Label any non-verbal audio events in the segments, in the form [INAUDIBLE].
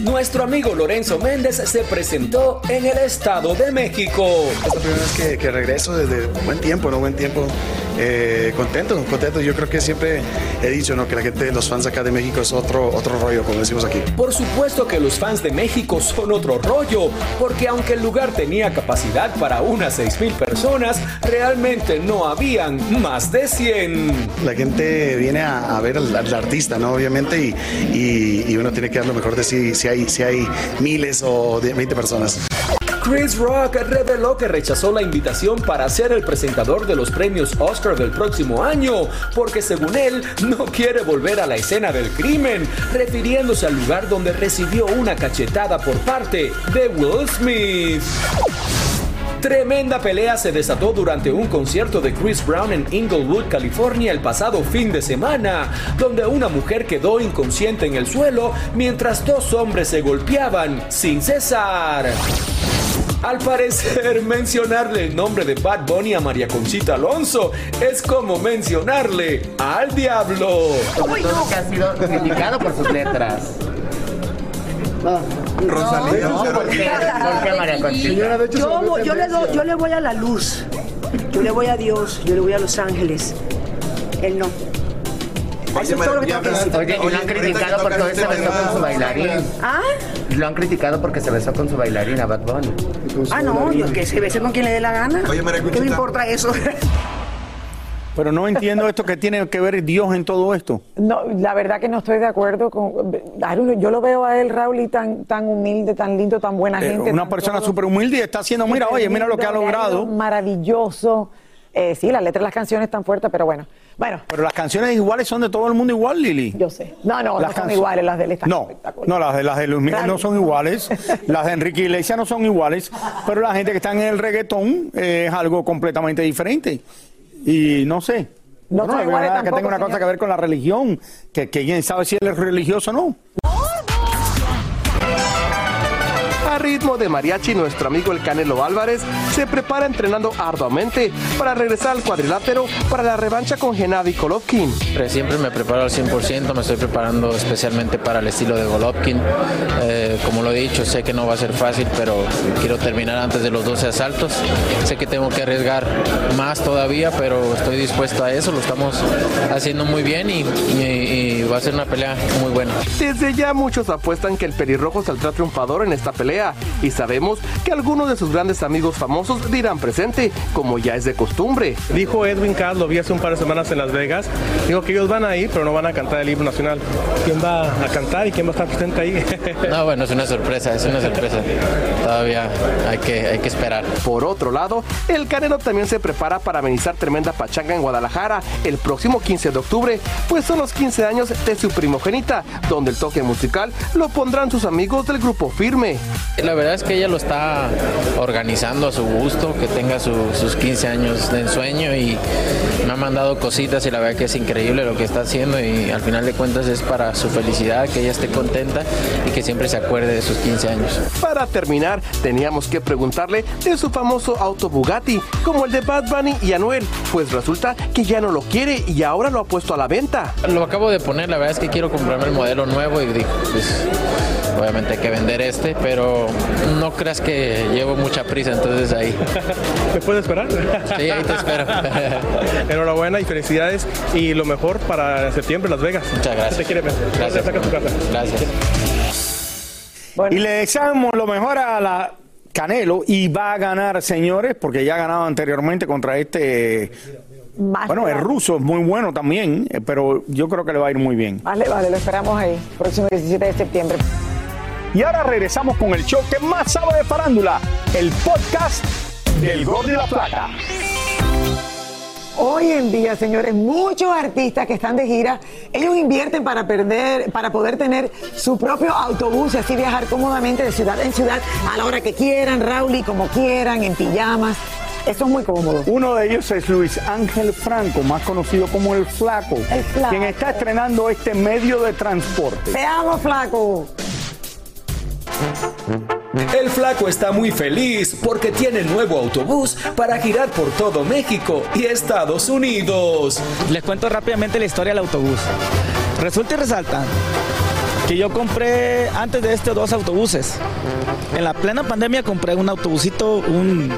Nuestro amigo Lorenzo Méndez se presentó en el Estado de México. Es la primera vez que, que regreso desde buen tiempo, ¿no? Buen tiempo. Eh, contento, contento. Yo creo que siempre he dicho, ¿no? Que la gente, los fans acá de México es otro, otro rollo, como decimos aquí. Por supuesto que los fans de México son otro rollo, porque aunque el lugar tenía capacidad para unas 6.000 personas, realmente no habían más de 100. La gente viene a, a ver al, al artista, ¿no? Obviamente, y, y- y uno tiene que dar lo mejor de sí, si hay, si hay miles o de 20 personas. Chris Rock reveló que rechazó la invitación para ser el presentador de los premios Oscar del próximo año, porque según él no quiere volver a la escena del crimen, refiriéndose al lugar donde recibió una cachetada por parte de Will Smith. Tremenda pelea se desató durante un concierto de Chris Brown en Inglewood, California el pasado fin de semana, donde una mujer quedó inconsciente en el suelo mientras dos hombres se golpeaban sin cesar. Al parecer, mencionarle el nombre de Bad Bunny a María Conchita Alonso es como mencionarle al diablo. que ha sido criticado por sus letras. Rosalía. No, ¿por qué? ¿Por qué, María Conchita? Yo, le doy- yo le voy a la luz. Yo le voy a Dios. Yo le voy a Los Ángeles. Él no. Eso es todo lo que tengo que decir. Oye, y lo han criticado porque hoy se besó con su bailarín. ¿Ah? Lo han criticado porque se besó con su bailarina, Bad Bunny. Ah, no, yo que se bese con quien le dé la gana. Oye, María ¿Qué me importa eso? [LAUGHS] Pero no entiendo esto que tiene que ver Dios en todo esto. No, la verdad que no estoy de acuerdo con. I don't know, Yo lo veo a él, Raúl, y tan, tan humilde, tan lindo, tan buena Eh, gente. una tan persona súper humilde y está haciendo, mira, oye, mira lo que ha logrado. Maravilloso. Eh, sí, las letras de las canciones están fuertes, pero bueno. Bueno, Pero las canciones iguales son de todo el mundo igual, Lili. yo sé. No, no, Las no son iguales las de él. están No, no, las de, las de Luis Miguel no son iguales, [LAUGHS] las de Enrique Iglesias no son iguales, pero la gente que está en el reggaetón eh, es algo completamente diferente. Y no sé. No la iguales verdad que tenga una cosa que ver con la religión, que, que quién sabe si él es religioso o no. A ritmo de mariachi, nuestro amigo el Canelo Álvarez se prepara entrenando arduamente para regresar al cuadrilátero para la revancha con Gennady Golovkin. Siempre me preparo al 100%, me estoy preparando especialmente para el estilo de Golovkin. Eh, como lo he dicho, sé que no va a ser fácil, pero quiero terminar antes de los 12 asaltos. Sé que tengo que arriesgar más todavía, pero estoy dispuesto a eso, lo estamos haciendo muy bien y, y- y va a ser una pelea muy buena. Desde ya muchos apuestan que el pelirrojo saldrá triunfador en esta pelea y sabemos que algunos de sus grandes amigos famosos dirán presente, como ya es de costumbre. Dijo Edwin Cass, lo vi hace un par de semanas en Las Vegas, dijo que ellos van a ir, pero no van a cantar el himno nacional. ¿Quién va a cantar y quién va a estar presente ahí? [LAUGHS] No, bueno, es una sorpresa, es una sorpresa. Todavía hay que, hay que esperar. Por otro lado, el Canelo también se prepara para amenizar tremenda pachanga en Guadalajara el próximo 15 de octubre, pues son los 15 años de su primogénita, donde el toque musical lo pondrán sus amigos del grupo Firme. La verdad es que ella lo está organizando a su gusto, que tenga su- sus 15 años de ensueño y me ha mandado cositas y la verdad que es increíble lo que está haciendo y al final de cuentas es para su felicidad, que ella esté contenta y que siempre se acuerde de sus 15 años. Para terminar, teníamos que preguntarle de su famoso auto Bugatti, como el de Bad Bunny y Anuel, pues resulta que ya no lo quiere y ahora lo ha puesto a la venta. Lo acabo de poner, la verdad es que quiero comprarme el modelo nuevo y digo, pues obviamente hay que vender este, pero no creas que llevo mucha prisa, entonces ahí. [LAUGHS] ¿Me puedes esperar? Sí, ahí te espero. [LAUGHS] Enhorabuena y felicidades y lo mejor para septiembre Las Vegas. Muchas gracias. Te quiere ver. Gracias. Saca tu casa. Gracias. Y le deseamos lo mejor a la Canelo y va a ganar, señores, porque ya ha ganado anteriormente contra este. bueno, el ruso es muy bueno también, eh, pero yo creo que le va a ir muy bien. Vale, vale, lo esperamos ahí, próximo 17 de septiembre. Y ahora regresamos con el show que más sabe de farándula, el podcast del Gordo y la Plata. Hoy en día, señores, muchos artistas que están de gira, ellos invierten para perder, para poder tener su propio autobús y así viajar cómodamente de ciudad en ciudad a la hora que quieran, Raúl, y como quieran, en pijamas. Eso es muy cómodo. Uno de ellos es Luis Ángel Franco, más conocido como El Flaco, Flaco. quien está estrenando este medio de transporte. Te amo, flaco. El flaco está muy feliz porque tiene nuevo autobús para girar por todo México y Estados Unidos. Les cuento rápidamente la historia del autobús. Resulta y resalta que yo compré antes de este dos autobuses. En la plena pandemia compré un autobusito, un,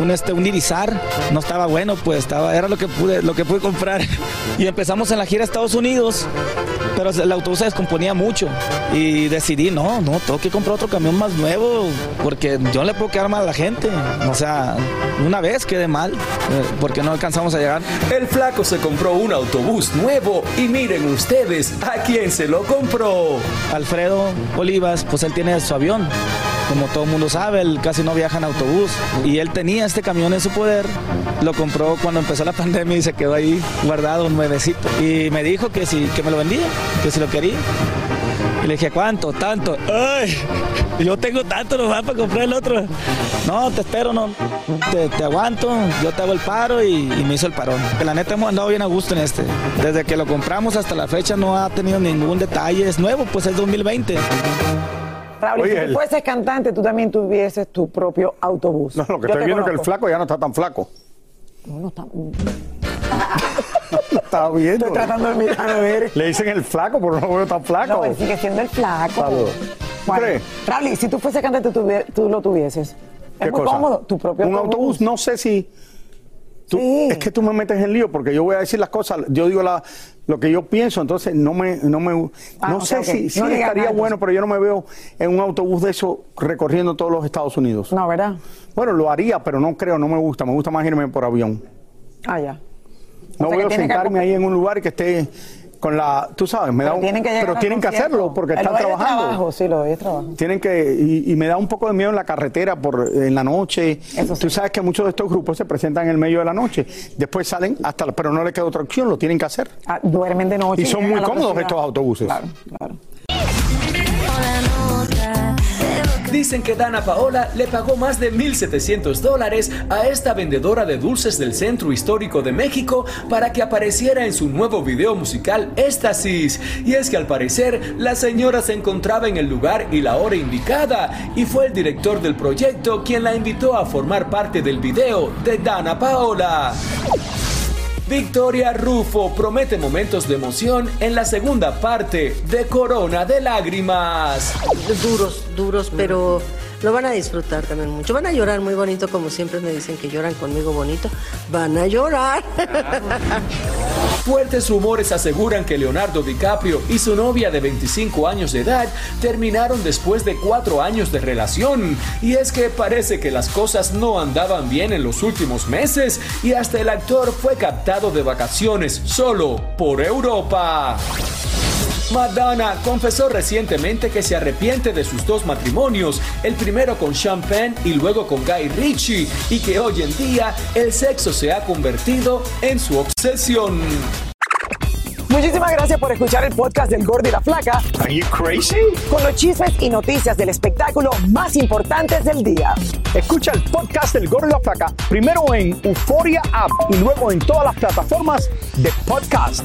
un, este, un Irizar. No estaba bueno, pues estaba, era lo que pude, lo que pude comprar. [LAUGHS] Y empezamos en la gira a Estados Unidos, pero el autobús se descomponía mucho. Y decidí, no, no, tengo que comprar otro camión más nuevo, porque yo no le puedo quedar mal a la gente. O sea, una vez quedé mal, eh, porque no alcanzamos a llegar. El flaco se compró un autobús nuevo y miren ustedes a quién se lo compró. Alfredo Olivas, pues él tiene su avión. Como todo el mundo sabe, él casi no viaja en autobús. Y él tenía este camión en su poder. Lo compró cuando empezó la [LAUGHS] pandemia y se quedó ahí guardado, nuevecito. Y me dijo que si que me lo vendía, que si lo quería. Y le dije, ¿cuánto? Tanto. ¡Ay! [LAUGHS] Yo tengo tanto nomás para comprar el otro. No, te espero, no. Te, aguanto, yo te hago el paro y, me hizo el parón. La neta hemos andado bien a gusto en este. Desde que lo compramos hasta la fecha no ha tenido ningún detalle. Es nuevo, pues es 2020. Raúl, Oye, si tú el- fueses cantante, tú también tuvieses tu propio autobús. No, lo que Yo estoy viendo es que el flaco ya no está tan flaco. No, no está. [LAUGHS] Está viendo. Estoy tratando de mirar a ver. Le dicen el flaco, pero no lo veo tan flaco. No, él sigue siendo el flaco. Saludos. Bueno. Raúl, si tú fueses cantante, tú, lo tuvieses. ¿Qué Es muy cosa? cómodo, tu propio Un autobús, no sé si. Tú- Es que tú me metes en lío porque yo voy a decir las cosas, yo digo la, lo que yo pienso, entonces no me. No, me, Ah, no sé si, si No estaría bueno, pero yo no me veo en un autobús de eso recorriendo todos los Estados Unidos. No, ¿verdad? Bueno, lo haría, pero no creo, no me gusta. Me gusta más irme por avión. Ah, ya. No O sea, que voy a que sentarme ahí en un lugar que esté con la. Tú sabes, me da Pero un- tienen que pero tienen que hacerlo porque El están trabajando. trabajo, sí, lo de trabajo. Tienen que, y, y me da un poco de miedo en la carretera por en la noche. Tú sabes que muchos de estos grupos se presentan en el medio de la noche. Después salen hasta, pero no les queda otra opción, lo tienen que hacer. Ah, duermen de noche. Y son muy cómodos estos autobuses. Claro, claro. Dicen que Dana Paola le pagó más de 1.700 dólares a esta vendedora de dulces del Centro Histórico de México para que apareciera en su nuevo video musical Éxtasis. Y es que al parecer la señora se encontraba en el lugar y la hora indicada y fue el director del proyecto quien la invitó a formar parte del video de Dana Paola. Victoria Rufo promete momentos de emoción en la segunda parte de Corona de Lágrimas. duros, duros, pero lo van a disfrutar también mucho. Van a llorar muy bonito, como siempre me dicen que lloran conmigo bonito. Van a llorar. Fuertes rumores aseguran que Leonardo DiCaprio y su novia de 25 años de edad terminaron después de cuatro años de relación. Y es que parece que las cosas no andaban bien en los últimos meses y hasta el actor fue captado de vacaciones solo por Europa. Madonna confesó recientemente que se arrepiente de sus dos matrimonios, el primero con Sean Penn y luego con Guy Ritchie, y que hoy en día el sexo se ha convertido en su obsesión. Muchísimas gracias por escuchar el podcast del Gordo y la Flaca. Are you crazy? Con los chismes y noticias del espectáculo más importantes del día. Escucha el podcast del Gordo y la Flaca primero en Euforia App y luego en todas las plataformas de podcast.